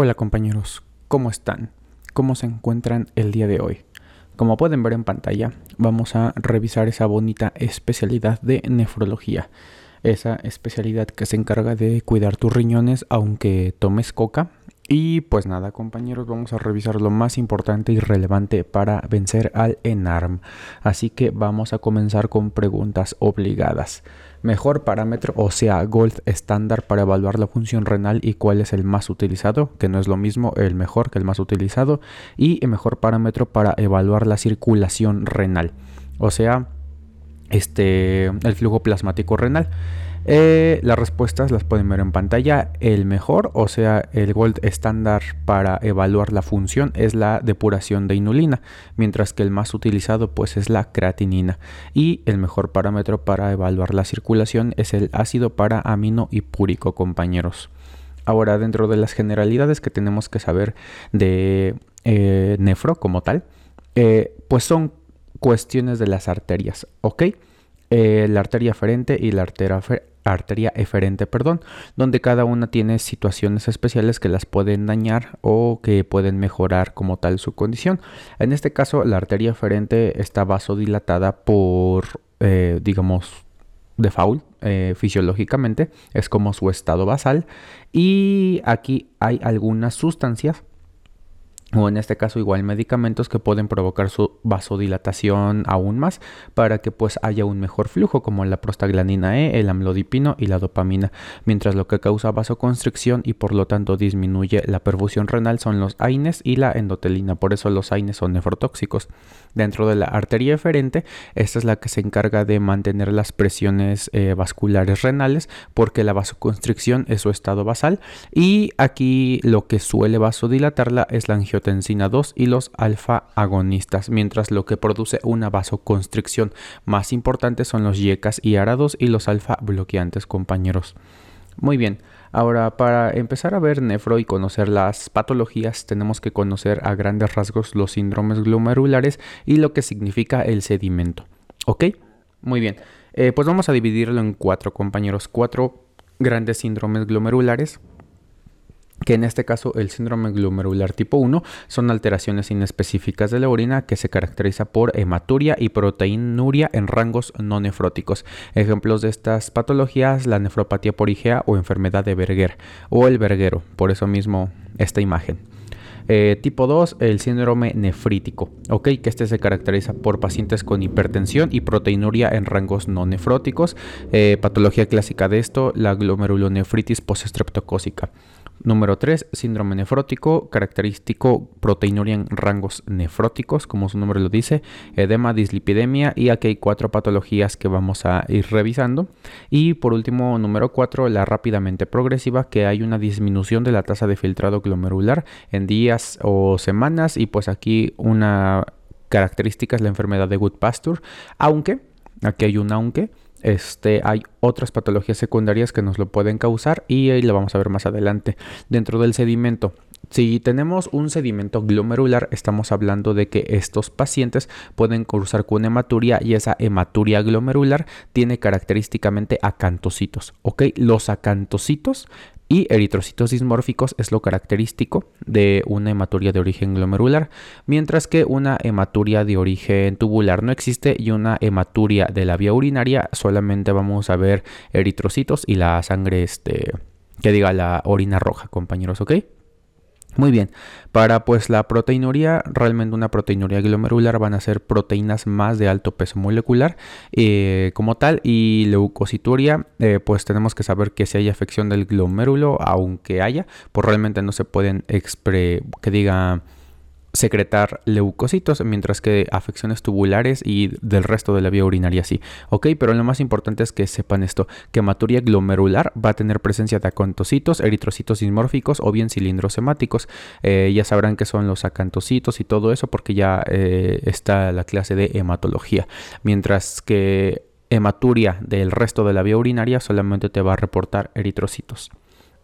Hola compañeros, ¿cómo están? ¿Cómo se encuentran el día de hoy? Como pueden ver en pantalla, vamos a revisar esa bonita especialidad de nefrología. Esa especialidad que se encarga de cuidar tus riñones aunque tomes coca y pues nada, compañeros, vamos a revisar lo más importante y relevante para vencer al ENARM. Así que vamos a comenzar con preguntas obligadas. Mejor parámetro, o sea, Gold estándar para evaluar la función renal y cuál es el más utilizado, que no es lo mismo el mejor que el más utilizado, y el mejor parámetro para evaluar la circulación renal, o sea, este, el flujo plasmático renal. Eh, las respuestas las pueden ver en pantalla. El mejor, o sea, el gold estándar para evaluar la función es la depuración de inulina, mientras que el más utilizado pues es la creatinina. Y el mejor parámetro para evaluar la circulación es el ácido para amino y púrico, compañeros. Ahora, dentro de las generalidades que tenemos que saber de eh, nefro como tal, eh, pues son cuestiones de las arterias, ¿ok? la arteria aferente y la arteria, arteria eferente, perdón, donde cada una tiene situaciones especiales que las pueden dañar o que pueden mejorar como tal su condición. En este caso, la arteria eferente está vasodilatada por, eh, digamos, default eh, fisiológicamente, es como su estado basal y aquí hay algunas sustancias o en este caso igual medicamentos que pueden provocar su vasodilatación aún más para que pues haya un mejor flujo como la prostaglandina E, el amlodipino y la dopamina, mientras lo que causa vasoconstricción y por lo tanto disminuye la perfusión renal son los AINES y la endotelina, por eso los AINES son nefrotóxicos. Dentro de la arteria eferente, esta es la que se encarga de mantener las presiones eh, vasculares renales porque la vasoconstricción es su estado basal y aquí lo que suele vasodilatarla es la angiotensión angiotensina 2 y los alfa agonistas, mientras lo que produce una vasoconstricción más importante son los yecas y arados y los alfa bloqueantes, compañeros. Muy bien, ahora para empezar a ver nefro y conocer las patologías tenemos que conocer a grandes rasgos los síndromes glomerulares y lo que significa el sedimento. ¿Ok? Muy bien, eh, pues vamos a dividirlo en cuatro compañeros, cuatro grandes síndromes glomerulares que en este caso el síndrome glomerular tipo 1 son alteraciones inespecíficas de la orina que se caracteriza por hematuria y proteinuria en rangos no nefróticos. Ejemplos de estas patologías, la nefropatía por IgA o enfermedad de Berger o el verguero, por eso mismo esta imagen. Eh, tipo 2, el síndrome nefrítico, ¿ok? Que este se caracteriza por pacientes con hipertensión y proteinuria en rangos no nefróticos. Eh, patología clásica de esto, la glomerulonefritis postestreptocócica. Número 3, síndrome nefrótico, característico proteinuria en rangos nefróticos, como su nombre lo dice, edema, dislipidemia y aquí hay cuatro patologías que vamos a ir revisando. Y por último, número 4, la rápidamente progresiva, que hay una disminución de la tasa de filtrado glomerular en días o semanas y pues aquí una característica es la enfermedad de Good-Pasture, aunque, aquí hay un aunque, este, hay otras patologías secundarias que nos lo pueden causar y ahí lo vamos a ver más adelante. Dentro del sedimento, si tenemos un sedimento glomerular, estamos hablando de que estos pacientes pueden cursar con hematuria y esa hematuria glomerular tiene característicamente acantocitos. ¿ok? Los acantocitos y eritrocitos dismórficos es lo característico de una hematuria de origen glomerular, mientras que una hematuria de origen tubular no existe y una hematuria de la vía urinaria solamente vamos a ver eritrocitos y la sangre este que diga la orina roja, compañeros, ¿ok? Muy bien, para pues la proteinuria, realmente una proteinuria glomerular van a ser proteínas más de alto peso molecular eh, como tal y leucocituria, eh, pues tenemos que saber que si hay afección del glomérulo, aunque haya, pues realmente no se pueden que diga secretar leucocitos, mientras que afecciones tubulares y del resto de la vía urinaria sí. Ok, pero lo más importante es que sepan esto, que hematuria glomerular va a tener presencia de acantocitos, eritrocitos dismórficos o bien cilindros hemáticos. Eh, ya sabrán que son los acantocitos y todo eso porque ya eh, está la clase de hematología. Mientras que hematuria del resto de la vía urinaria solamente te va a reportar eritrocitos.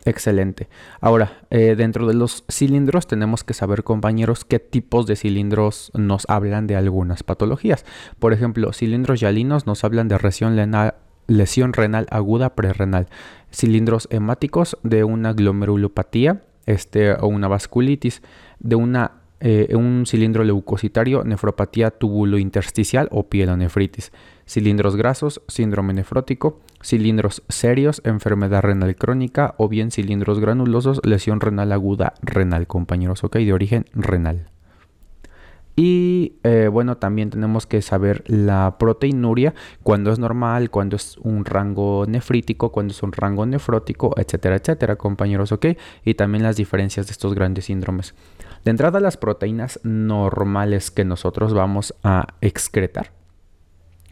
Excelente. Ahora, eh, dentro de los cilindros tenemos que saber, compañeros, qué tipos de cilindros nos hablan de algunas patologías. Por ejemplo, cilindros yalinos nos hablan de lesión renal, aguda prerrenal. Cilindros hemáticos de una glomerulopatía este, o una vasculitis, de una eh, un cilindro leucocitario, nefropatía tubulointersticial o pielonefritis, cilindros grasos, síndrome nefrótico, cilindros serios, enfermedad renal crónica o bien cilindros granulosos, lesión renal aguda renal, compañeros, ok, de origen renal. Y eh, bueno, también tenemos que saber la proteinuria, cuando es normal, cuando es un rango nefrítico, cuando es un rango nefrótico, etcétera, etcétera, compañeros, ¿ok? Y también las diferencias de estos grandes síndromes. De entrada, las proteínas normales que nosotros vamos a excretar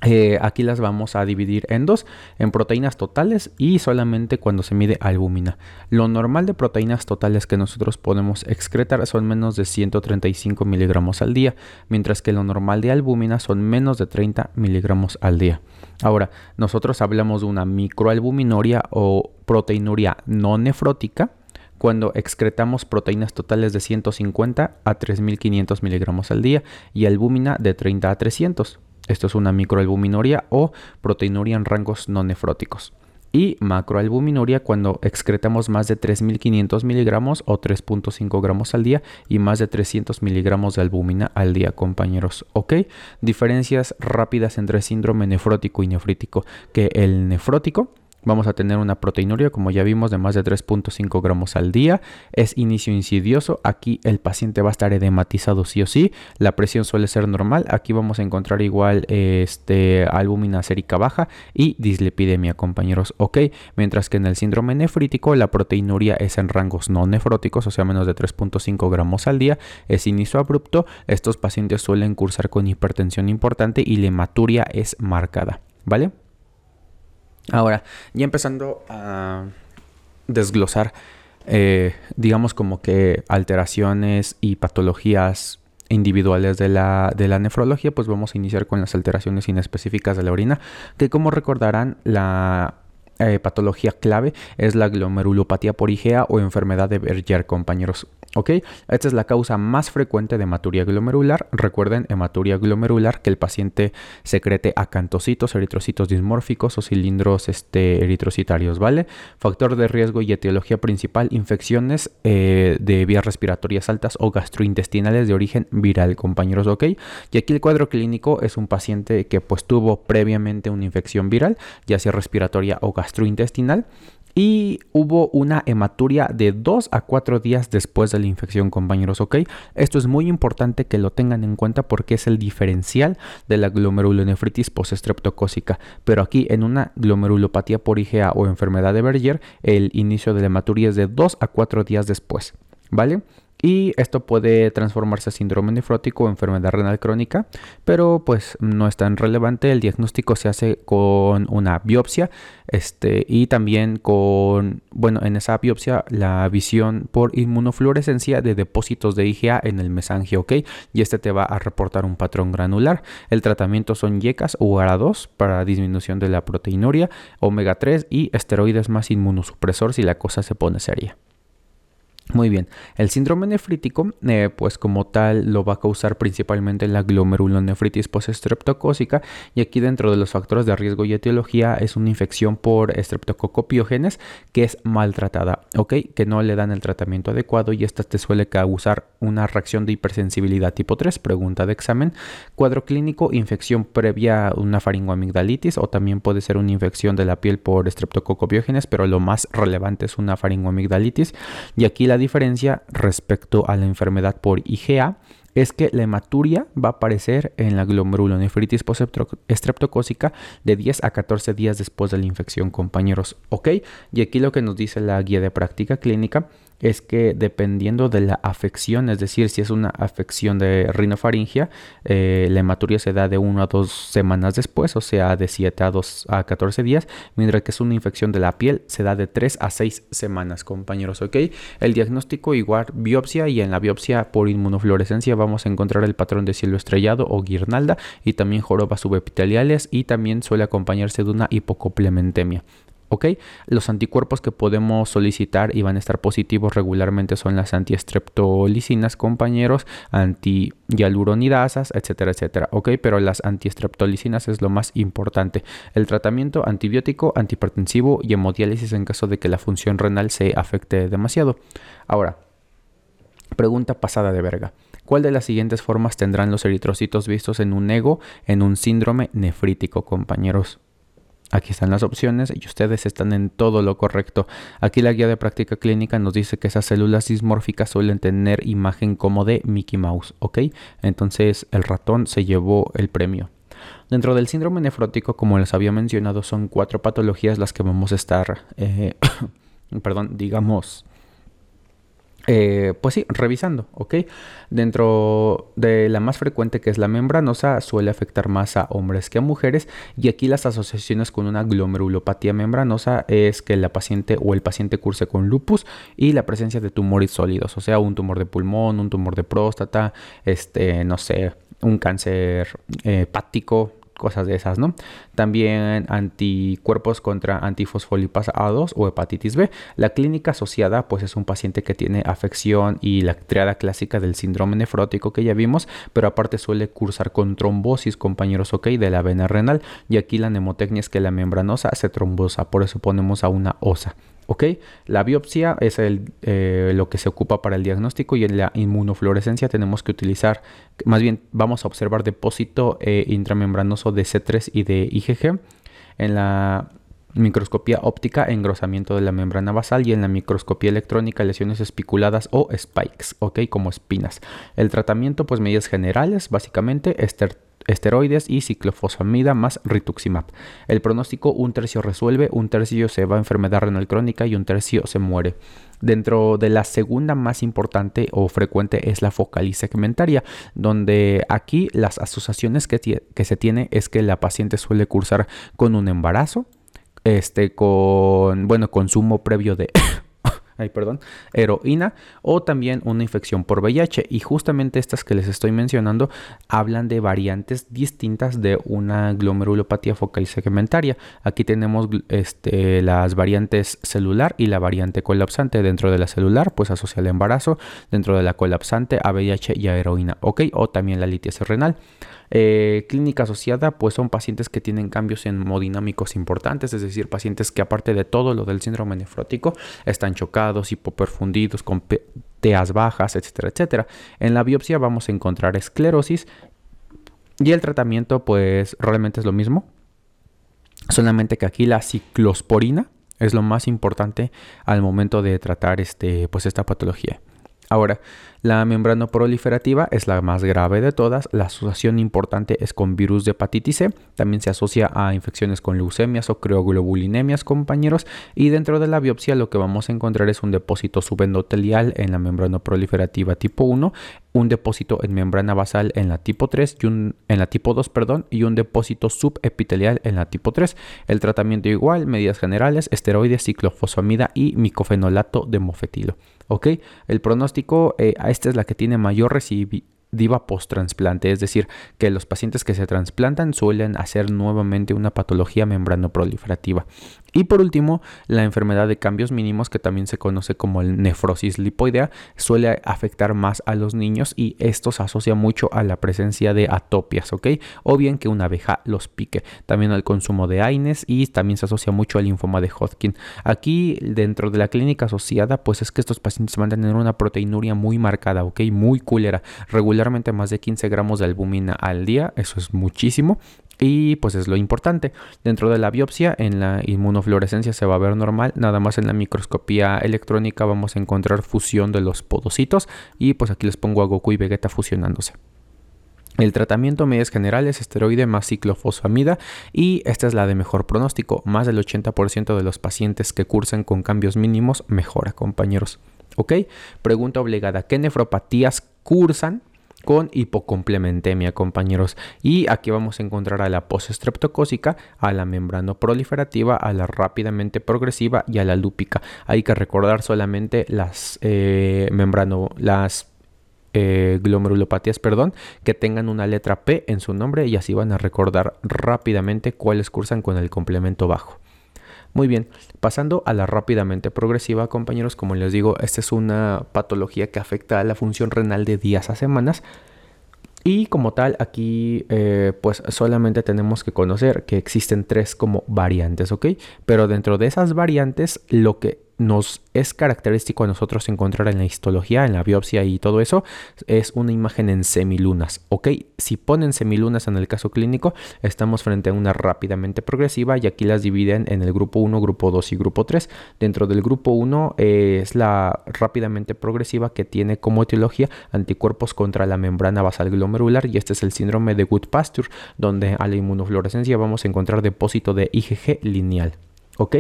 eh, aquí las vamos a dividir en dos, en proteínas totales y solamente cuando se mide albúmina. Lo normal de proteínas totales que nosotros podemos excretar son menos de 135 miligramos al día, mientras que lo normal de albúmina son menos de 30 miligramos al día. Ahora, nosotros hablamos de una microalbuminoria o proteinuria no nefrótica, cuando excretamos proteínas totales de 150 a 3500 miligramos al día y albúmina de 30 a 300. Esto es una microalbuminoria o proteinuria en rangos no nefróticos. Y macroalbuminuria cuando excretamos más de 3.500 miligramos o 3.5 gramos al día y más de 300 miligramos de albúmina al día, compañeros. ¿Ok? Diferencias rápidas entre síndrome nefrótico y nefrítico. Que el nefrótico Vamos a tener una proteinuria, como ya vimos, de más de 3.5 gramos al día. Es inicio insidioso. Aquí el paciente va a estar edematizado sí o sí. La presión suele ser normal. Aquí vamos a encontrar igual este, albúmina sérica baja y dislipidemia, compañeros. Ok, mientras que en el síndrome nefrítico la proteinuria es en rangos no nefróticos, o sea, menos de 3.5 gramos al día. Es inicio abrupto. Estos pacientes suelen cursar con hipertensión importante y la hematuria es marcada. ¿Vale? Ahora, ya empezando a desglosar, eh, digamos como que alteraciones y patologías individuales de la, de la nefrología, pues vamos a iniciar con las alteraciones inespecíficas de la orina, que como recordarán, la eh, patología clave es la glomerulopatía por IgA o enfermedad de Berger, compañeros. ¿Ok? Esta es la causa más frecuente de hematuria glomerular. Recuerden, hematuria glomerular, que el paciente secrete acantocitos, eritrocitos dismórficos o cilindros este, eritrocitarios, ¿vale? Factor de riesgo y etiología principal, infecciones eh, de vías respiratorias altas o gastrointestinales de origen viral, compañeros, ¿ok? Y aquí el cuadro clínico es un paciente que pues tuvo previamente una infección viral, ya sea respiratoria o gastrointestinal, y hubo una hematuria de 2 a 4 días después de la infección, compañeros, ¿ok? Esto es muy importante que lo tengan en cuenta porque es el diferencial de la glomerulonefritis postestreptocócica. Pero aquí en una glomerulopatía por IgA o enfermedad de Berger, el inicio de la hematuria es de 2 a 4 días después, ¿vale? Y esto puede transformarse a síndrome nefrótico o enfermedad renal crónica, pero pues no es tan relevante. El diagnóstico se hace con una biopsia este, y también con, bueno, en esa biopsia la visión por inmunofluorescencia de depósitos de IgA en el mesangio, ¿ok? Y este te va a reportar un patrón granular. El tratamiento son YECAS o ARA2 para disminución de la proteinuria, omega 3 y esteroides más inmunosupresor si la cosa se pone seria. Muy bien, el síndrome nefrítico, eh, pues como tal, lo va a causar principalmente la glomerulonefritis postestreptocócica y aquí dentro de los factores de riesgo y etiología es una infección por estreptococopiógenes que es maltratada, ¿ok? Que no le dan el tratamiento adecuado y esta te suele causar una reacción de hipersensibilidad tipo 3, pregunta de examen. Cuadro clínico, infección previa a una faringoamigdalitis o también puede ser una infección de la piel por estreptococopiógenes, pero lo más relevante es una faringoamigdalitis y aquí la diferencia respecto a la enfermedad por IgA es que la hematuria va a aparecer en la glomerulonefritis postestreptocócica de 10 a 14 días después de la infección, compañeros. ¿Ok? Y aquí lo que nos dice la guía de práctica clínica es que dependiendo de la afección, es decir, si es una afección de rinofaringia, eh, la hematuria se da de 1 a 2 semanas después, o sea, de 7 a, 2 a 14 días, mientras que es una infección de la piel, se da de 3 a 6 semanas, compañeros, ¿ok? El diagnóstico igual biopsia y en la biopsia por inmunofluorescencia vamos a encontrar el patrón de cielo estrellado o guirnalda y también jorobas subepiteliales y también suele acompañarse de una hipocoplementemia. ¿Ok? Los anticuerpos que podemos solicitar y van a estar positivos regularmente son las antiestreptolicinas, compañeros, antihialuronidasas, etcétera, etcétera, ¿ok? Pero las antiestreptolicinas es lo más importante. El tratamiento antibiótico, antihipertensivo y hemodiálisis en caso de que la función renal se afecte demasiado. Ahora, pregunta pasada de verga. ¿Cuál de las siguientes formas tendrán los eritrocitos vistos en un ego en un síndrome nefrítico, compañeros? Aquí están las opciones y ustedes están en todo lo correcto. Aquí la guía de práctica clínica nos dice que esas células dismórficas suelen tener imagen como de Mickey Mouse, ¿ok? Entonces el ratón se llevó el premio. Dentro del síndrome nefrótico, como les había mencionado, son cuatro patologías las que vamos a estar, eh, perdón, digamos, eh, pues sí, revisando, ¿ok? Dentro de la más frecuente que es la membranosa suele afectar más a hombres que a mujeres y aquí las asociaciones con una glomerulopatía membranosa es que la paciente o el paciente curse con lupus y la presencia de tumores sólidos, o sea, un tumor de pulmón, un tumor de próstata, este, no sé, un cáncer eh, hepático, cosas de esas, ¿no? También anticuerpos contra antifosfolipasa A2 o hepatitis B. La clínica asociada pues es un paciente que tiene afección y la triada clásica del síndrome nefrótico que ya vimos, pero aparte suele cursar con trombosis, compañeros, ok, de la vena renal y aquí la nemotecnia es que la membranosa se trombosa, por eso ponemos a una osa. ¿Ok? La biopsia es el, eh, lo que se ocupa para el diagnóstico y en la inmunofluorescencia tenemos que utilizar, más bien vamos a observar depósito eh, intramembranoso de C3 y de IgG. En la microscopía óptica, engrosamiento de la membrana basal y en la microscopía electrónica, lesiones espiculadas o spikes, ¿ok? Como espinas. El tratamiento, pues medidas generales, básicamente, ester esteroides y ciclofosfamida más rituximab. El pronóstico, un tercio resuelve, un tercio se va a enfermedad renal crónica y un tercio se muere. Dentro de la segunda más importante o frecuente es la focal segmentaria, donde aquí las asociaciones que, que se tiene es que la paciente suele cursar con un embarazo, este, con, bueno, consumo previo de ay, perdón, heroína o también una infección por VIH. Y justamente estas que les estoy mencionando hablan de variantes distintas de una glomerulopatía focal segmentaria. Aquí tenemos este, las variantes celular y la variante colapsante. Dentro de la celular, pues asocia al embarazo. Dentro de la colapsante, a VIH y a heroína, ¿ok? O también la litiasis renal. Eh, clínica asociada, pues son pacientes que tienen cambios hemodinámicos importantes, es decir, pacientes que aparte de todo lo del síndrome nefrótico, están chocados, hipoperfundidos, con teas bajas, etcétera, etcétera. En la biopsia vamos a encontrar esclerosis y el tratamiento, pues realmente es lo mismo, solamente que aquí la ciclosporina es lo más importante al momento de tratar este, pues esta patología. Ahora, la membrana proliferativa es la más grave de todas. La asociación importante es con virus de hepatitis C. También se asocia a infecciones con leucemias o crioglobulinemias, compañeros. Y dentro de la biopsia lo que vamos a encontrar es un depósito subendotelial en la membrana proliferativa tipo 1, un depósito en membrana basal en la tipo 3 y un, en la tipo 2, perdón, y un depósito subepitelial en la tipo 3. El tratamiento igual, medidas generales, esteroides, ciclofosfamida y micofenolato de mofetilo. El pronóstico eh, esta es la que tiene mayor recidiva post-trasplante, es decir, que los pacientes que se trasplantan suelen hacer nuevamente una patología membrano proliferativa. Y por último, la enfermedad de cambios mínimos, que también se conoce como el nefrosis lipoidea, suele afectar más a los niños y esto se asocia mucho a la presencia de atopias, ¿ok? O bien que una abeja los pique. También al consumo de AINES y también se asocia mucho al linfoma de Hodgkin. Aquí, dentro de la clínica asociada, pues es que estos pacientes van a tener una proteinuria muy marcada, ¿ok? Muy culera. Más de 15 gramos de albumina al día, eso es muchísimo. Y pues es lo importante. Dentro de la biopsia, en la inmunofluorescencia se va a ver normal. Nada más en la microscopía electrónica vamos a encontrar fusión de los podocitos. Y pues aquí les pongo a Goku y Vegeta fusionándose. El tratamiento medias generales, esteroide más ciclofosfamida y esta es la de mejor pronóstico. Más del 80% de los pacientes que cursan con cambios mínimos mejora, compañeros. ¿Ok? Pregunta obligada. ¿Qué nefropatías cursan con hipocomplementemia, compañeros. Y aquí vamos a encontrar a la postestreptocócica, a la membrana proliferativa, a la rápidamente progresiva y a la lúpica. Hay que recordar solamente las eh, membrano, las eh, glomerulopatías, perdón, que tengan una letra P en su nombre y así van a recordar rápidamente cuáles cursan con el complemento bajo. Muy bien, pasando a la rápidamente progresiva, compañeros, como les digo, esta es una patología que afecta a la función renal de días a semanas. Y como tal, aquí eh, pues solamente tenemos que conocer que existen tres como variantes, ¿ok? Pero dentro de esas variantes, lo que nos es característico a nosotros encontrar en la histología, en la biopsia y todo eso, es una imagen en semilunas. Ok, si ponen semilunas en el caso clínico, estamos frente a una rápidamente progresiva y aquí las dividen en el grupo 1, grupo 2 y grupo 3. Dentro del grupo 1 eh, es la rápidamente progresiva que tiene como etiología anticuerpos contra la membrana basal glomerular y este es el síndrome de Good Pasture, donde a la inmunofluorescencia vamos a encontrar depósito de IgG lineal. ¿Ok?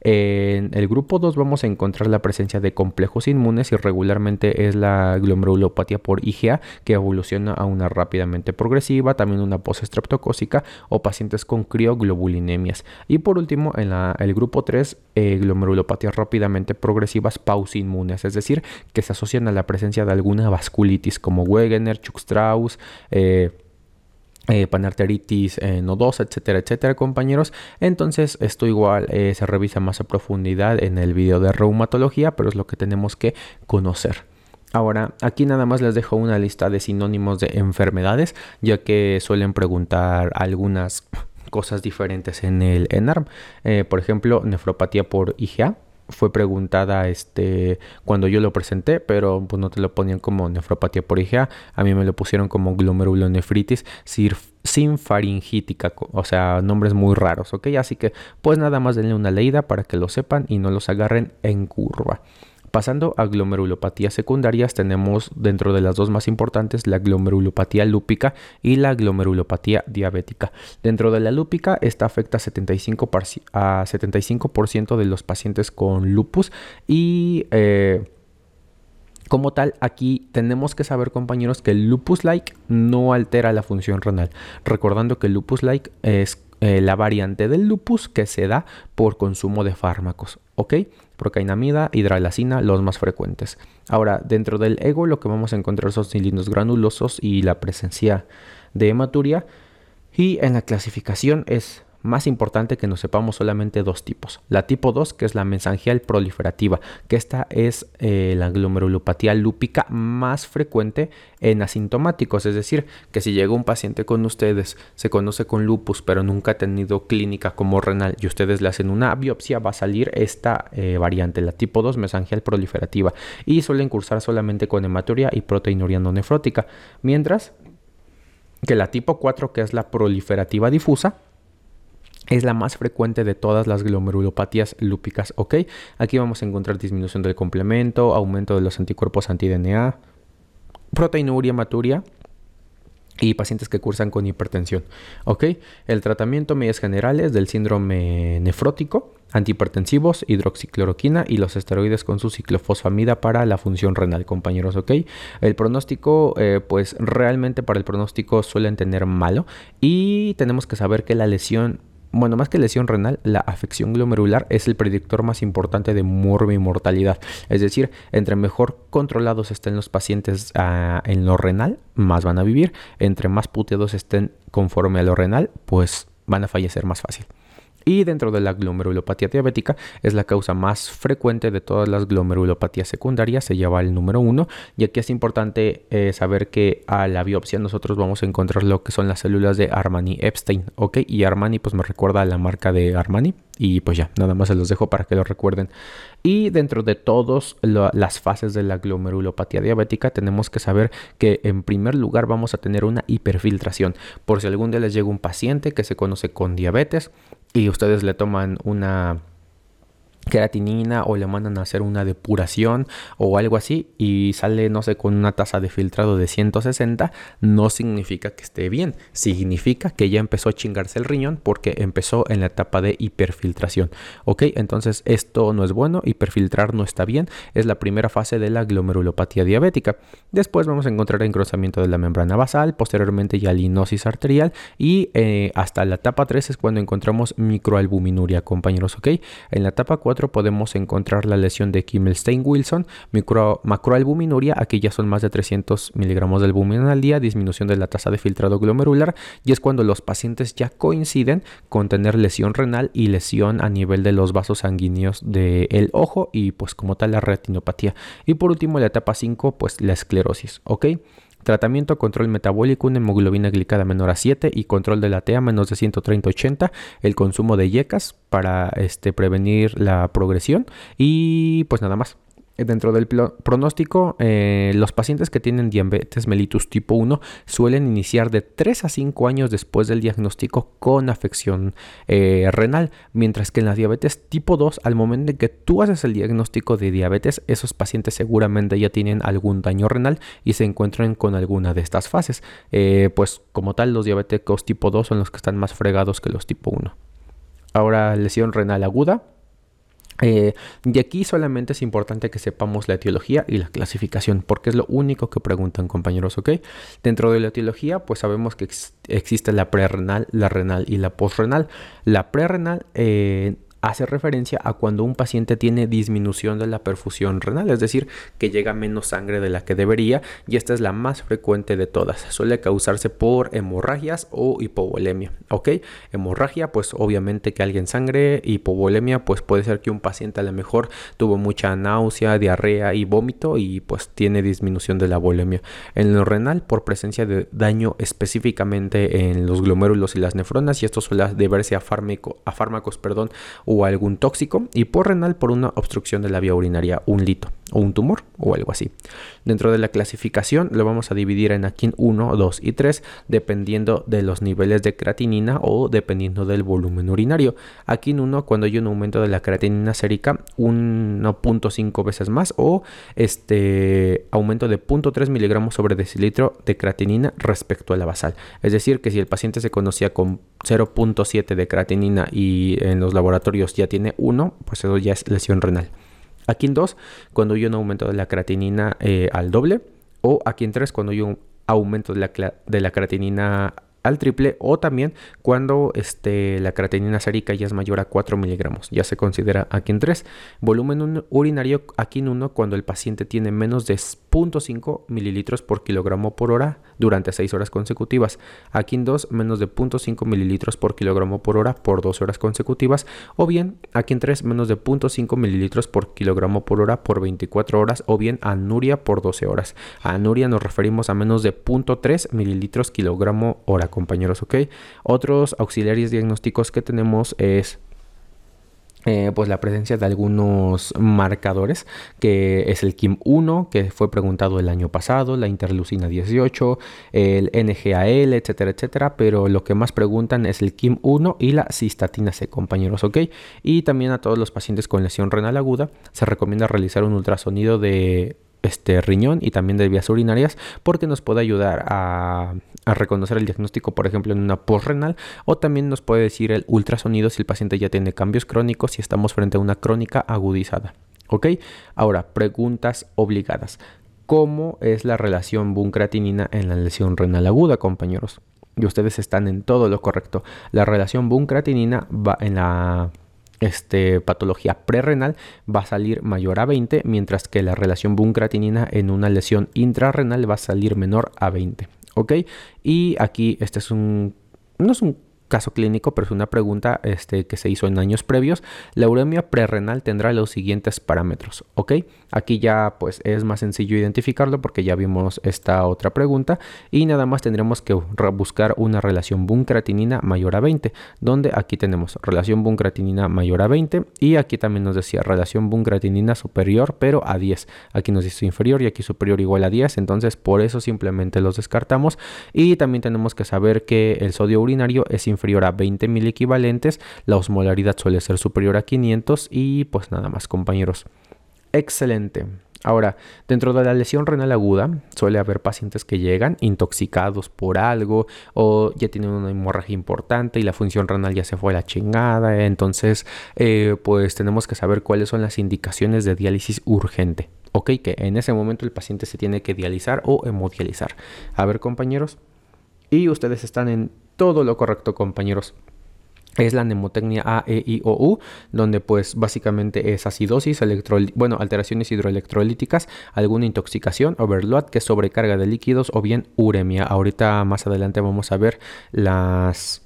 En el grupo 2 vamos a encontrar la presencia de complejos inmunes y regularmente es la glomerulopatía por IgA que evoluciona a una rápidamente progresiva, también una postestreptocócica o pacientes con crioglobulinemias. Y por último, en el grupo 3, eh, glomerulopatías rápidamente progresivas pausinmunes, es decir, que se asocian a la presencia de alguna vasculitis como Wegener, Chuk-Strauss, eh, eh, panarteritis eh, nodosa, etcétera, etcétera, compañeros. Entonces, esto igual eh, se revisa más a profundidad en el video de reumatología, pero es lo que tenemos que conocer. Ahora, aquí nada más les dejo una lista de sinónimos de enfermedades, ya que suelen preguntar algunas cosas diferentes en el ENARM. por ejemplo, nefropatía por IgA, fue preguntada este cuando yo lo presenté, pero pues no te lo ponían como nefropatía por IgA, a mí me lo pusieron como glomerulonefritis sin faringítica, o sea, nombres muy raros, ¿ok? Así que pues nada más denle una leída para que lo sepan y no los agarren en curva. Pasando a glomerulopatías secundarias, tenemos dentro de las dos más importantes la glomerulopatía lúpica y la glomerulopatía diabética. Dentro de la lúpica, esta afecta a 75%, a 75 de los pacientes con lupus y... Eh, como tal, aquí tenemos que saber, compañeros, que el lupus-like no altera la función renal. Recordando que el lupus-like es eh, la variante del lupus que se da por consumo de fármacos. ¿Ok? Procainamida, hidralacina, los más frecuentes. Ahora, dentro del ego lo que vamos a encontrar son cilindros granulosos y la presencia de hematuria. Y en la clasificación es más importante que nos sepamos solamente dos tipos. La tipo 2, que es la mesangial proliferativa, que esta es eh, la glomerulopatía lúpica más frecuente en asintomáticos, es decir, que si llega un paciente con ustedes, se conoce con lupus, pero nunca ha tenido clínica como renal y ustedes le hacen una biopsia, va a salir esta eh, variante, la tipo 2, mesangial proliferativa, y suelen cursar solamente con hematuria y proteinuria no nefrótica, mientras que la tipo 4, que es la proliferativa difusa, es la más frecuente de todas las glomerulopatías lúpicas, ¿ok? Aquí vamos a encontrar disminución del complemento, aumento de los anticuerpos anti-DNA, proteinuria hematuria y pacientes que cursan con hipertensión, ¿ok? El tratamiento medidas generales del síndrome nefrótico, antihipertensivos, hidroxicloroquina y los esteroides con su ciclofosfamida para la función renal, compañeros, ¿ok? El pronóstico, eh, pues realmente para el pronóstico suelen tener malo y tenemos que saber que la lesión bueno, más que lesión renal, la afección glomerular es el predictor más importante de muerte y mortalidad. Es decir, entre mejor controlados estén los pacientes ah, en lo renal, más van a vivir. Entre más puteados estén conforme a lo renal, pues van a fallecer más fácil y dentro de la glomerulopatía diabética es la causa más frecuente de todas las glomerulopatías secundarias, se lleva el número uno y aquí es importante eh, saber que a la biopsia nosotros vamos a encontrar lo que son las células de Armani-Epstein, ¿ok? Y Armani pues me recuerda a la marca de Armani y pues ya, nada más se los dejo para que lo recuerden. Y dentro de todas las fases de la glomerulopatía diabética tenemos que saber que en primer lugar vamos a tener una hiperfiltración. Por si algún día les llega un paciente que se conoce con diabetes, y ustedes le toman una queratinina o le mandan a hacer una depuración o algo así y sale, no sé, con una tasa de filtrado de 160, no significa que esté bien, significa que ya empezó a chingarse el riñón porque empezó en la etapa de hiperfiltración. Ok, entonces esto no es bueno, hiperfiltrar no está bien, es la primera fase de la glomerulopatía diabética. Después vamos a encontrar engrosamiento de la membrana basal, posteriormente ya linosis arterial y eh, hasta la etapa 3 es cuando encontramos microalbuminuria, compañeros, ok. En la etapa 4 4 podemos encontrar la lesión de Kimmelstein-Wilson, macroalbuminuria, aquí ya son más de 300 miligramos de albúmina al día, disminución de la tasa de filtrado glomerular, y es cuando los pacientes ya coinciden con tener lesión renal y lesión a nivel de los vasos sanguíneos del ojo y pues como tal la retinopatía. Y por último, la etapa 5, pues la esclerosis, ¿ok? Tratamiento, control metabólico, una hemoglobina glicada menor a 7 y control de la TEA menos de 130-80. El consumo de yecas para este, prevenir la progresión y pues nada más. Dentro del pronóstico, eh, los pacientes que tienen diabetes mellitus tipo 1 suelen iniciar de 3 a 5 años después del diagnóstico con afección eh, renal, mientras que en la diabetes tipo 2, al momento en que tú haces el diagnóstico de diabetes, esos pacientes seguramente ya tienen algún daño renal y se encuentran con alguna de estas fases. Eh, pues como tal, los diabéticos tipo 2 son los que están más fregados que los tipo 1. Ahora, lesión renal aguda eh, y aquí solamente es importante que sepamos la etiología y la clasificación, porque es lo único que preguntan compañeros, ¿ok? Dentro de la etiología, pues sabemos que existe la prerrenal, la renal y la postrenal. La prerrenal eh, hace referencia a cuando un paciente tiene disminución de la perfusión renal, es decir, que llega menos sangre de la que debería y esta es la más frecuente de todas. Suele causarse por hemorragias o hipovolemia, ¿ok? Hemorragia, pues obviamente que alguien sangre, hipovolemia, pues puede ser que un paciente a lo mejor tuvo mucha náusea, diarrea y vómito y pues tiene disminución de la volemia. En lo renal, por presencia de daño específicamente en los glomérulos y las nefronas y esto suele deberse a, fármaco, a fármacos, perdón, o algún tóxico y por renal por una obstrucción de la vía urinaria, un lito o un tumor o algo así. Dentro de la clasificación lo vamos a dividir en AKIN 1, 2 y 3 dependiendo de los niveles de creatinina o dependiendo del volumen urinario. AKIN 1 cuando hay un aumento de la creatinina sérica 1.5 veces más o este aumento de 0.3 miligramos sobre decilitro de creatinina respecto a la basal. Es decir, que si el paciente se conocía con 0.7 de creatinina y en los laboratorios ya tiene 1, pues eso ya es lesión renal. Aquí en 2, cuando hay un aumento de la creatinina eh, al doble. O aquí en 3, cuando hay un aumento de la, creatinina al triple o también cuando este, la creatinina sérica ya es mayor a 4 miligramos, ya se considera aquí en 3. Volumen urinario aquí en 1 cuando el paciente tiene menos de 0.5 mililitros por kilogramo por hora durante 6 horas consecutivas. Aquí en 2 menos de 0.5 mililitros por kilogramo por hora por 12 horas consecutivas o bien aquí en 3 menos de 0.5 mililitros por kilogramo por hora por 24 horas o bien anuria por 12 horas. A anuria nos referimos a menos de 0.3 mililitros kilogramo hora compañeros, ¿ok? Otros auxiliares diagnósticos que tenemos es eh, pues la presencia de algunos marcadores que es el KIM1 que fue preguntado el año pasado, la interleucina 18, el NGAL, etcétera, etcétera, pero lo que más preguntan es el KIM1 y la cistatina C, compañeros, ¿ok? Y también a todos los pacientes con lesión renal aguda se recomienda realizar un ultrasonido de este riñón y también de vías urinarias porque nos puede ayudar a, reconocer el diagnóstico, por ejemplo, en una postrenal o también nos puede decir el ultrasonido si el paciente ya tiene cambios crónicos y estamos frente a una crónica agudizada. ¿Ok? Ahora, preguntas obligadas. ¿Cómo es la relación buncreatinina en la lesión renal aguda, compañeros? Y ustedes están en todo lo correcto. La relación buncreatinina va en la este, patología prerrenal va a salir mayor a 20, mientras que la relación buncreatinina en una lesión intrarrenal va a salir menor a 20. ¿Ok? Y aquí este es un... No es un caso clínico, pero es una pregunta este, que se hizo en años previos. La uremia prerrenal tendrá los siguientes parámetros, ¿ok? Aquí ya pues es más sencillo identificarlo porque ya vimos esta otra pregunta y nada más tendremos que buscar una relación buncreatinina mayor a 20, donde aquí tenemos relación buncreatinina mayor a 20 y aquí también nos decía relación buncreatinina superior pero a 10. Aquí nos dice inferior y aquí superior igual a 10, entonces por eso simplemente los descartamos y también tenemos que saber que el sodio urinario es inferior a 20 mil equivalentes, la osmolaridad suele ser superior a 500 y pues nada más compañeros. Excelente. Ahora, dentro de la lesión renal aguda suele haber pacientes que llegan intoxicados por algo o ya tienen una hemorragia importante y la función renal ya se fue a la chingada. Entonces, eh, pues tenemos que saber cuáles son las indicaciones de diálisis urgente. Ok, que en ese momento el paciente se tiene que dializar o hemodializar. A ver, compañeros. Y ustedes están en todo lo correcto, compañeros. es la mnemotecnia A, E, I, O, U, donde pues básicamente es acidosis, bueno, alteraciones hidroelectrolíticas, alguna intoxicación, overload, que es sobrecarga de líquidos o bien uremia. Ahorita más adelante vamos a ver las,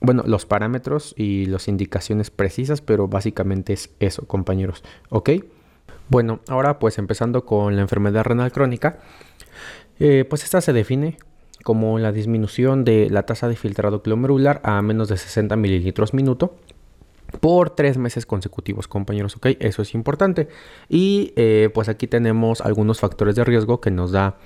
bueno, los parámetros y las indicaciones precisas, pero básicamente es eso, compañeros, ¿ok? Bueno, ahora pues empezando con la enfermedad renal crónica, eh, pues esta se define como la disminución de la tasa de filtrado glomerular a menos de 60 mililitros minuto por tres meses consecutivos, compañeros, ¿ok? Eso es importante. Y eh, pues aquí tenemos algunos factores de riesgo que nos da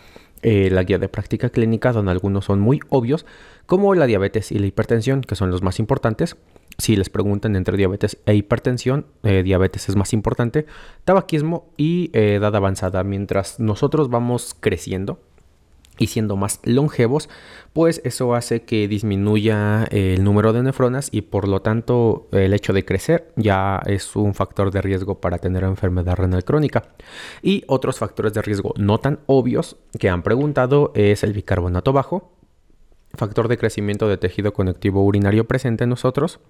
eh, la guía de práctica clínica, donde algunos son muy obvios, como la diabetes y la hipertensión, que son los más importantes. Si les preguntan entre diabetes e hipertensión, eh, diabetes es más importante, tabaquismo y edad avanzada. Mientras nosotros vamos creciendo, y siendo más longevos, pues eso hace que disminuya el número de nefronas y por lo tanto el hecho de crecer ya es un factor de riesgo para tener enfermedad renal crónica. Y otros factores de riesgo no tan obvios que han preguntado es el bicarbonato bajo, factor de crecimiento de tejido conectivo urinario presente en nosotros,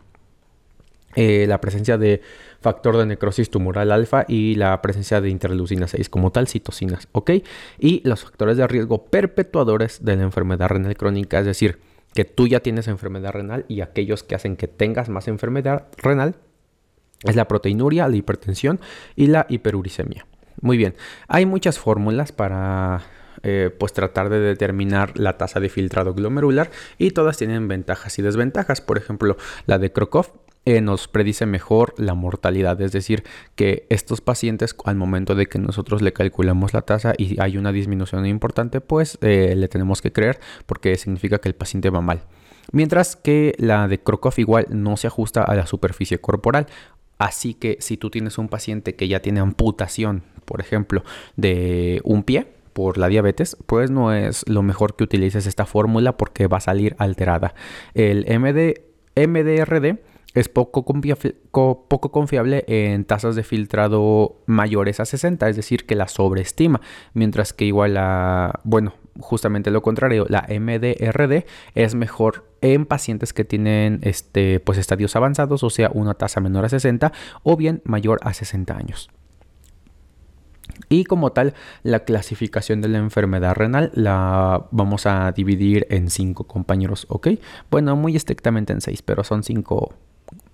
eh, la presencia de factor de necrosis tumoral alfa y la presencia de interleucina 6 como tal, citocinas, ¿ok? Y los factores de riesgo perpetuadores de la enfermedad renal crónica, es decir, que tú ya tienes enfermedad renal y aquellos que hacen que tengas más enfermedad renal es la proteinuria, la hipertensión y la hiperuricemia. Muy bien, hay muchas fórmulas para eh, pues tratar de determinar la tasa de filtrado glomerular y todas tienen ventajas y desventajas. Por ejemplo, la de Krokov eh, nos predice mejor la mortalidad. Es decir, que estos pacientes al momento de que nosotros le calculamos la tasa y hay una disminución importante, pues eh, le tenemos que creer porque significa que el paciente va mal. Mientras que la de Krokov igual no se ajusta a la superficie corporal. Así que si tú tienes un paciente que ya tiene amputación, por ejemplo, de un pie, por la diabetes, pues no es lo mejor que utilices esta fórmula porque va a salir alterada. El MD, MDRD es poco confiable, en tasas de filtrado mayores a 60, es decir, que la sobreestima, mientras que igual a, bueno, justamente lo contrario, la MDRD es mejor en pacientes que tienen este, pues estadios avanzados, o sea, una tasa menor a 60 o bien mayor a 60 años. Y como tal, la clasificación de la enfermedad renal la vamos a dividir en cinco compañeros, ¿ok? Bueno, muy estrictamente en seis, pero son cinco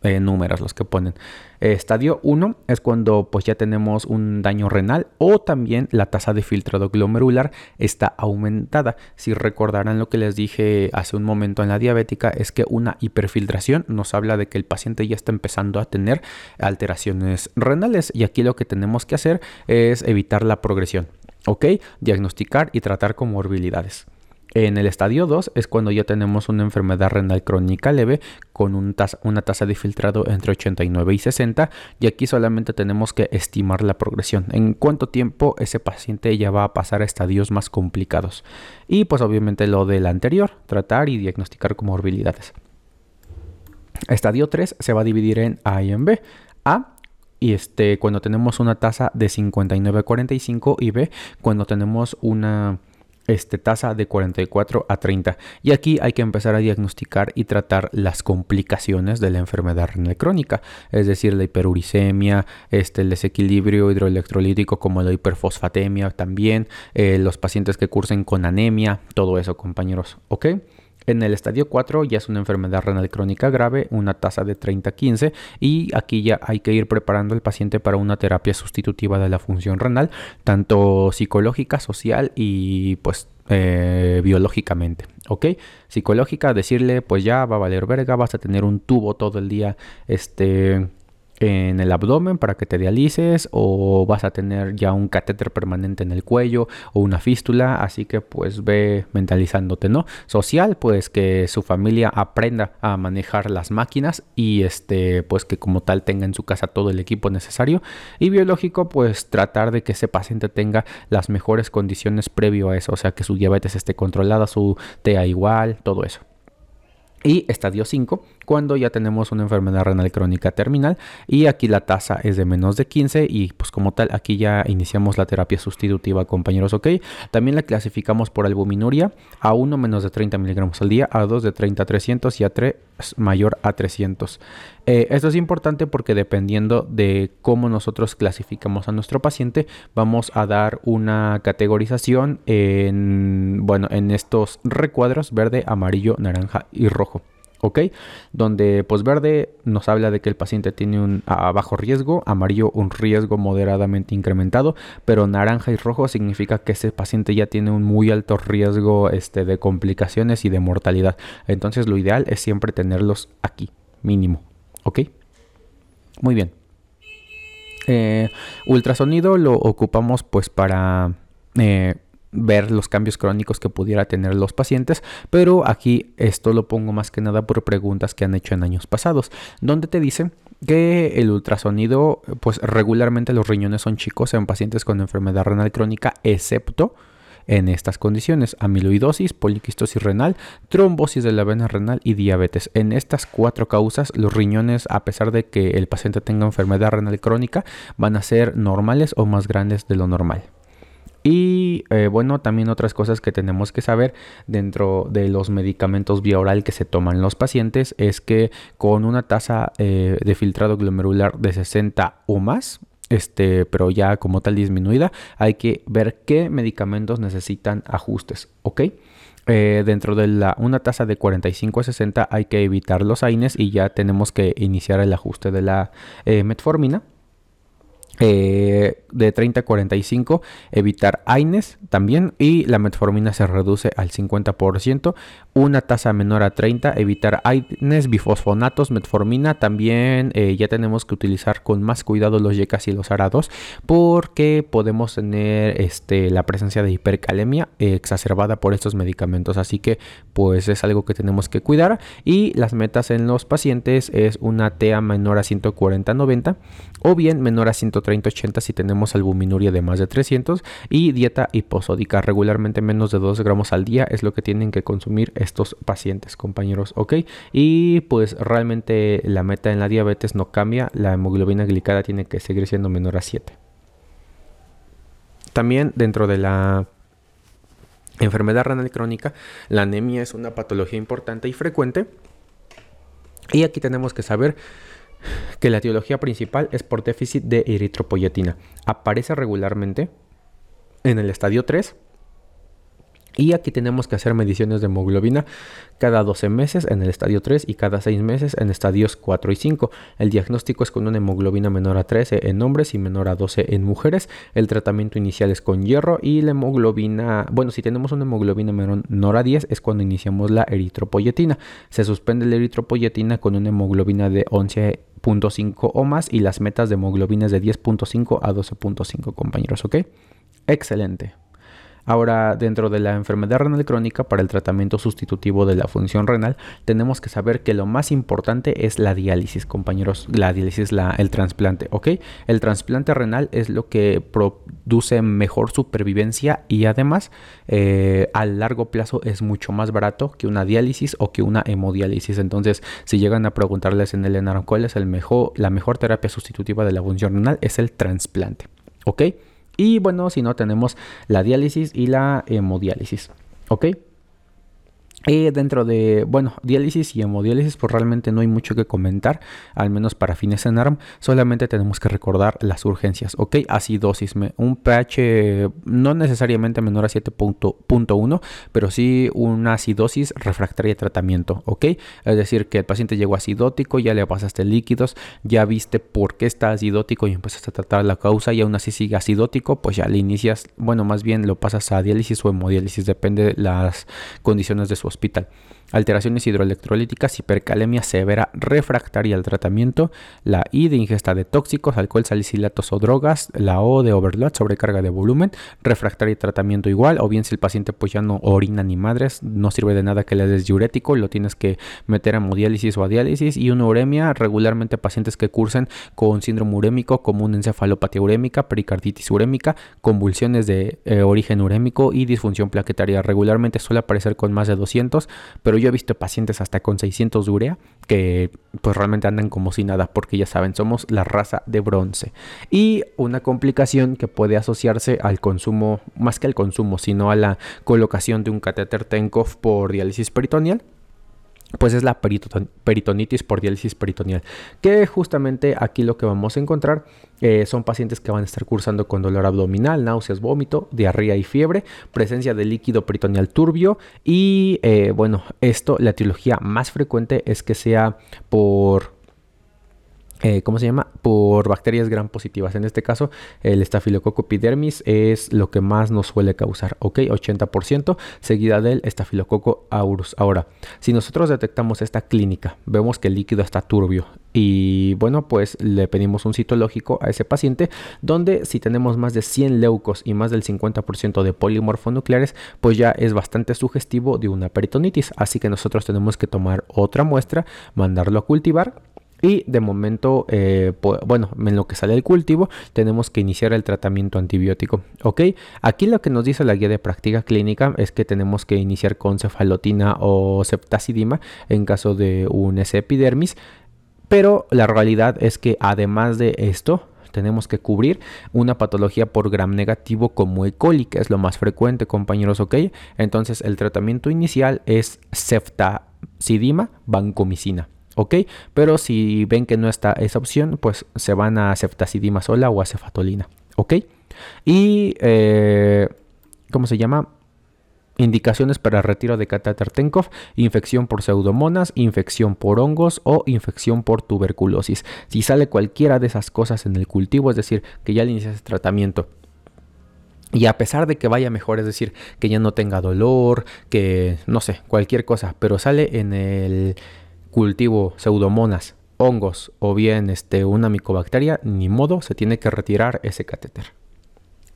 eh, números los que ponen. estadio 1 es cuando pues ya tenemos un daño renal o también la tasa de filtrado glomerular está aumentada. Si recordarán lo que les dije hace un momento en la diabética es que una hiperfiltración nos habla de que el paciente ya está empezando a tener alteraciones renales y aquí lo que tenemos que hacer es evitar la progresión. ¿Ok? Diagnosticar y tratar comorbilidades. En el estadio 2 es cuando ya tenemos una enfermedad renal crónica leve con una tasa de filtrado entre 89 y 60 y aquí solamente tenemos que estimar la progresión, en cuánto tiempo ese paciente ya va a pasar a estadios más complicados. Y pues obviamente lo del anterior, tratar y diagnosticar comorbilidades. Estadio 3 se va a dividir en A y en B. A y este cuando tenemos una tasa de 59 a 45 y B cuando tenemos una este, tasa de 44 a 30. Y aquí hay que empezar a diagnosticar y tratar las complicaciones de la enfermedad renal crónica, es decir, la hiperuricemia, este, el desequilibrio hidroelectrolítico como la hiperfosfatemia también, eh, los pacientes que cursen con anemia, todo eso compañeros, ¿ok? En el estadio 4 ya es una enfermedad renal crónica grave, una tasa de 30-15 y aquí ya hay que ir preparando al paciente para una terapia sustitutiva de la función renal, tanto psicológica, social y pues eh, biológicamente, ¿ok? Psicológica, decirle pues ya va a valer verga, vas a tener un tubo todo el día, este en el abdomen para que te dialices o vas a tener ya un catéter permanente en el cuello o una fístula, así que pues ve mentalizándote, ¿no? Social, pues que su familia aprenda a manejar las máquinas y este pues que como tal tenga en su casa todo el equipo necesario y biológico, pues tratar de que ese paciente tenga las mejores condiciones previo a eso, o sea, que su diabetes esté controlada, su TEA igual, todo eso. Y estadio 5, cuando ya tenemos una enfermedad renal crónica terminal y aquí la tasa es de menos de 15 y pues como tal aquí ya iniciamos la terapia sustitutiva compañeros, ok. También la clasificamos por albuminuria a 1 menos de 30 miligramos al día, a 2 de 30 a 300 y a 3 mayor a 300. Eh, esto es importante porque dependiendo de cómo nosotros clasificamos a nuestro paciente, vamos a dar una categorización en, bueno, en estos recuadros verde, amarillo, naranja y rojo. ¿Ok? Donde pues verde nos habla de que el paciente tiene un bajo riesgo, amarillo un riesgo moderadamente incrementado, pero naranja y rojo significa que ese paciente ya tiene un muy alto riesgo este, de complicaciones y de mortalidad. Entonces lo ideal es siempre tenerlos aquí, mínimo, ¿ok? Muy bien. Eh, ultrasonido lo ocupamos pues para... Eh, ver los cambios crónicos que pudiera tener los pacientes, pero aquí esto lo pongo más que nada por preguntas que han hecho en años pasados, donde te dicen que el ultrasonido, pues regularmente los riñones son chicos en pacientes con enfermedad renal crónica, excepto en estas condiciones, amiloidosis, poliquistosis renal, trombosis de la vena renal y diabetes. En estas cuatro causas, los riñones, a pesar de que el paciente tenga enfermedad renal crónica, van a ser normales o más grandes de lo normal. Y eh, bueno, también otras cosas que tenemos que saber dentro de los medicamentos vía oral que se toman los pacientes es que con una tasa eh, de filtrado glomerular de 60 o más, este, pero ya como tal disminuida, hay que ver qué medicamentos necesitan ajustes, ¿ok? Eh, dentro de la, una tasa de 45 a 60 hay que evitar los AINES y ya tenemos que iniciar el ajuste de la metformina. Eh, de 30 a 45 evitar AINES también y la metformina se reduce al 50% una tasa menor a 30 evitar AINES bifosfonatos metformina también eh, ya tenemos que utilizar con más cuidado los YECAS y los ARA2 porque podemos tener este, la presencia de hipercalemia exacerbada por estos medicamentos así que pues es algo que tenemos que cuidar y las metas en los pacientes es una TEA menor a 140 90 o bien menor a 130 30-80 si tenemos albuminuria de más de 300 y dieta hiposódica regularmente menos de 2 gramos al día es lo que tienen que consumir estos pacientes compañeros ok y pues realmente la meta en la diabetes no cambia la hemoglobina glicada tiene que seguir siendo menor a 7 también dentro de la enfermedad renal crónica la anemia es una patología importante y frecuente. Y aquí tenemos que saber que la etiología principal es por déficit de eritropoyetina. Aparece regularmente en el estadio 3 y aquí tenemos que hacer mediciones de hemoglobina cada 12 meses en el estadio 3 y cada 6 meses en estadios 4 y 5. El diagnóstico es con una hemoglobina menor a 13 en hombres y menor a 12 en mujeres. El tratamiento inicial es con hierro y la hemoglobina, bueno, si tenemos una hemoglobina menor a 10 es cuando iniciamos la eritropoyetina. Se suspende la eritropoyetina con una hemoglobina de 11.5 o más y las metas de hemoglobinas de 10.5 a 12.5 compañeros, ¿ok? Excelente. Ahora, dentro de la enfermedad renal crónica, para el tratamiento sustitutivo de la función renal, tenemos que saber que lo más importante es la diálisis, compañeros. La diálisis, la, el trasplante, ¿ok? El trasplante renal es lo que produce mejor supervivencia y además eh, a largo plazo es mucho más barato que una diálisis o que una hemodiálisis. Entonces, si llegan a preguntarles en el ENAR cuál es el mejor, la mejor terapia sustitutiva de la función renal, es el trasplante, ¿ok? Y bueno, si no, tenemos la diálisis y la hemodiálisis. ¿Ok? Y dentro de, bueno, diálisis y hemodiálisis, pues realmente no hay mucho que comentar, al menos para fines en ARM. Solamente tenemos que recordar las urgencias, ¿ok? Acidosis, un pH no necesariamente menor a 7.1, pero sí una acidosis refractaria de tratamiento, ¿ok? Es decir, que el paciente llegó acidótico, ya le pasaste líquidos, ya viste por qué está acidótico y empezaste a tratar la causa y aún así sigue acidótico, pues ya le inicias, bueno, más bien lo pasas a diálisis o hemodiálisis, depende de las condiciones de su hospital. Alteraciones hidroelectrolíticas, hipercalemia severa refractaria al tratamiento, la I de ingesta de tóxicos, alcohol, salicilatos o drogas, la O de overload, sobrecarga de volumen, refractaria tratamiento igual, o bien si el paciente pues ya no orina ni madres, no sirve de nada que le des diurético, lo tienes que meter a hemodiálisis o a diálisis y una uremia, regularmente pacientes que cursen con síndrome urémico, común encefalopatía urémica, pericarditis urémica, convulsiones de eh, origen urémico y disfunción plaquetaria, regularmente suele aparecer con más de 200 200, pero yo he visto pacientes hasta con 600 de urea que pues realmente andan como si nada, porque ya saben, somos la raza de bronce. Y una complicación que puede asociarse al consumo, más que al consumo, sino a la colocación de un catéter Tenkov por diálisis peritoneal pues es la peritonitis por diálisis peritoneal, que justamente aquí lo que vamos a encontrar eh, son pacientes que van a estar cursando con dolor abdominal, náuseas, vómito, diarrea y fiebre, presencia de líquido peritoneal turbio y eh, bueno, esto, la etiología más frecuente es que sea por eh, ¿cómo se llama? Por bacterias gram positivas. En este caso, el estafilococo epidermis es lo que más nos suele causar, ¿ok? 80%, seguida del estafilococo aureus. Ahora, si nosotros detectamos esta clínica, vemos que el líquido está turbio y bueno, pues le pedimos un citológico a ese paciente, donde si tenemos más de 100 leucos y más del 50% de polimorfonucleares, pues ya es bastante sugestivo de una peritonitis. Así que nosotros tenemos que tomar otra muestra, mandarlo a cultivar y de momento, eh, bueno, en lo que sale el cultivo, tenemos que iniciar el tratamiento antibiótico. ¿Ok? Aquí lo que nos dice la guía de práctica clínica es que tenemos que iniciar con cefalotina o septacidima en caso de un S. epidermis. Pero la realidad es que además de esto, tenemos que cubrir una patología por gram negativo como E. coli, que es lo más frecuente, compañeros, ¿ok? Entonces el tratamiento inicial es ceftacidima vancomicina. ¿Ok? Pero si ven que no está esa opción, pues se van a ceftazidima sola o a cefatolina, ¿ok? Y, eh, ¿cómo se llama? Indicaciones para retiro de catéter Tenkov, infección por pseudomonas, infección por hongos o infección por tuberculosis. Si sale cualquiera de esas cosas en el cultivo, es decir, que ya le inicias tratamiento y a pesar de que vaya mejor, es decir, que ya no tenga dolor, que no sé, cualquier cosa, pero sale en el cultivo pseudomonas, hongos o bien este, una micobacteria, ni modo, se tiene que retirar ese catéter.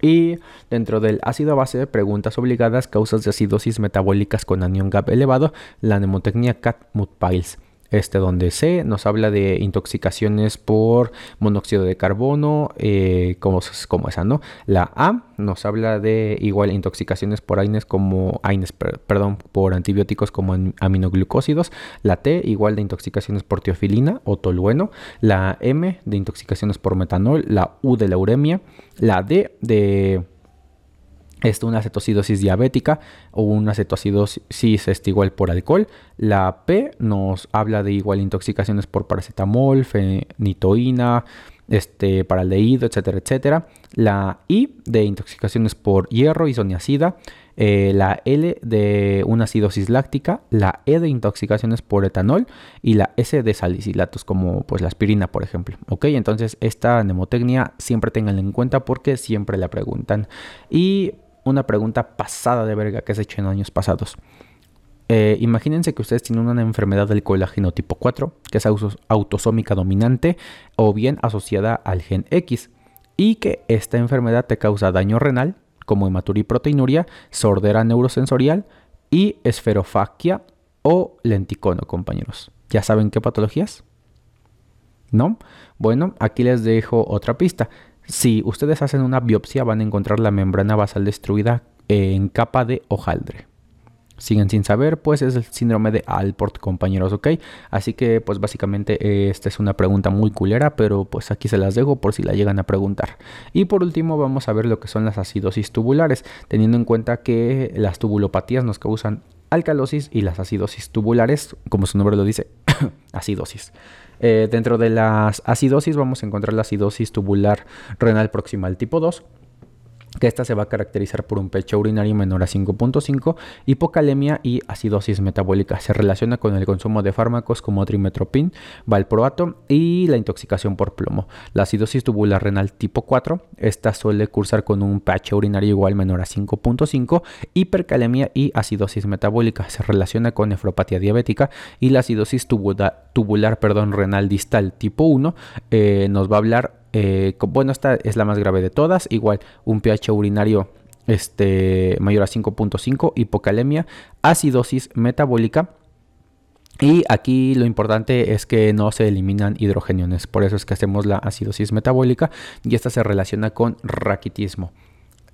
Y dentro del ácido base, preguntas obligadas, causas de acidosis metabólicas con anión GAP elevado, la mnemotecnia Cat-Mut-Piles este donde C nos habla de intoxicaciones por monóxido de carbono, eh, como, como, esa, ¿no? La A nos habla de igual intoxicaciones por AINES como AINES, perdón, por antibióticos como aminoglucósidos. La T igual de intoxicaciones por teofilina o tolueno. La M de intoxicaciones por metanol. La U de la uremia. La D de esto, una cetocidosis diabética o una cetoacidosis este, igual por alcohol. La P nos habla de igual intoxicaciones por paracetamol, fenitoína, este, paraldehído, etcétera, etcétera. La I de intoxicaciones por hierro, isoniacida. Eh, la L de una acidosis láctica, la E de intoxicaciones por etanol y la S de salicilatos como pues la aspirina por ejemplo. Ok, entonces esta mnemotecnia siempre tenganla en cuenta porque siempre la preguntan. Y una pregunta pasada de verga que se hecho en años pasados. Eh, imagínense que ustedes tienen una enfermedad del colágeno tipo 4, que es autosómica dominante o bien asociada al gen X, y que esta enfermedad te causa daño renal, como hematuriproteinuria, sordera neurosensorial y esferofagia o lenticono, compañeros. ¿Ya saben qué patologías? ¿No? Bueno, aquí les dejo otra pista. Si ustedes hacen una biopsia van a encontrar la membrana basal destruida en capa de hojaldre. Siguen sin saber, pues es el síndrome de Alport, compañeros, ¿ok? Así que, pues básicamente esta es una pregunta muy culera, pero pues aquí se las dejo por si la llegan a preguntar. Y por último vamos a ver lo que son las acidosis tubulares, teniendo en cuenta que las tubulopatías nos causan alcalosis y las acidosis tubulares, como su nombre lo dice, acidosis. Eh, dentro de las acidosis vamos a encontrar la acidosis tubular renal proximal tipo 2 que esta se va a caracterizar por un pecho urinario menor a 5.5, hipocalemia y acidosis metabólica. Se relaciona con el consumo de fármacos como trimetropin, valproato y la intoxicación por plomo. La acidosis tubular renal tipo 4, esta suele cursar con un pH urinario igual menor a 5.5, hipercalemia y acidosis metabólica. Se relaciona con nefropatía diabética y la acidosis tubular, perdón, renal distal tipo 1 eh, nos va a hablar eh, bueno, esta es la más grave de todas. Igual, un pH urinario este, mayor a 5.5, hipocalemia, acidosis metabólica. Y aquí lo importante es que no se eliminan hidrogeniones. Por eso es que hacemos la acidosis metabólica y esta se relaciona con raquitismo.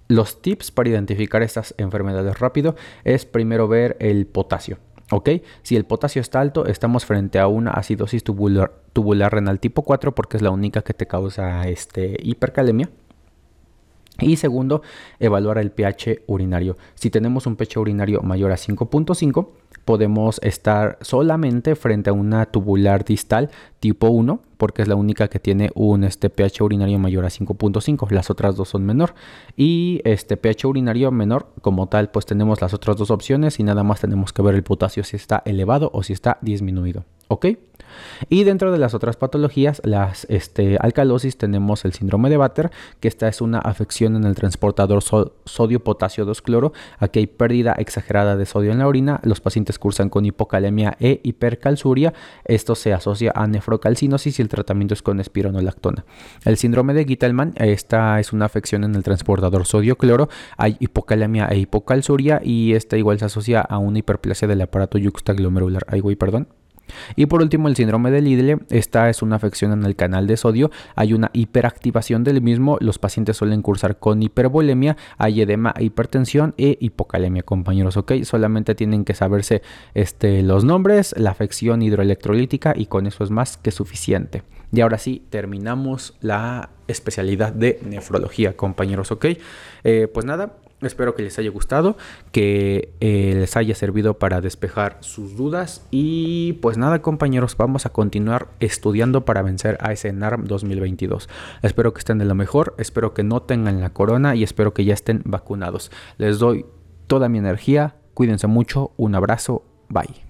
Los tips para identificar estas enfermedades rápido es primero ver el potasio. ¿Ok? Si el potasio está alto, estamos frente a una acidosis tubular, tubular renal tipo 4 porque es la única que te causa este, hipercalemia. Y segundo, evaluar el pH urinario. Si tenemos un pH urinario mayor a 5.5, podemos estar solamente frente a una tubular distal tipo 1, porque es la única que tiene un este, pH urinario mayor a 5.5, las otras dos son menor. Y este pH urinario menor, como tal, pues tenemos las otras dos opciones y nada más tenemos que ver el potasio si está elevado o si está disminuido. ¿Ok? Y dentro de las otras patologías, las este, alcalosis, tenemos el síndrome de Batter, que esta es una afección en el transportador sodio-potasio 2-cloro. Aquí hay pérdida exagerada de sodio en la orina. Los pacientes cursan con hipocalemia e hipercalzuria. Esto se asocia a nefrocalcinosis y el tratamiento es con espironolactona. El síndrome de Gittelman, esta es una afección en el transportador sodio-cloro. Hay hipocalemia e hipocalzuria y esta igual se asocia a una hiperplasia del aparato yuxtaglomerular. Ay, güey, perdón. Y por último, el síndrome de Lidle. Esta es una afección en el canal de sodio. Hay una hiperactivación del mismo. Los pacientes suelen cursar con hipervolemia, hay edema, hipertensión e hipocalemia, compañeros. Ok, solamente tienen que saberse este, los nombres, la afección hidroelectrolítica y con eso es más que suficiente. Y ahora sí, terminamos la especialidad de nefrología, compañeros. Ok, eh, pues nada, Espero que les haya gustado, que eh, les haya servido para despejar sus dudas y pues nada compañeros, vamos a continuar estudiando para vencer a ese NARM 2022. Espero que estén de lo mejor, espero que no tengan la corona y espero que ya estén vacunados. Les doy toda mi energía, cuídense mucho, un abrazo, bye.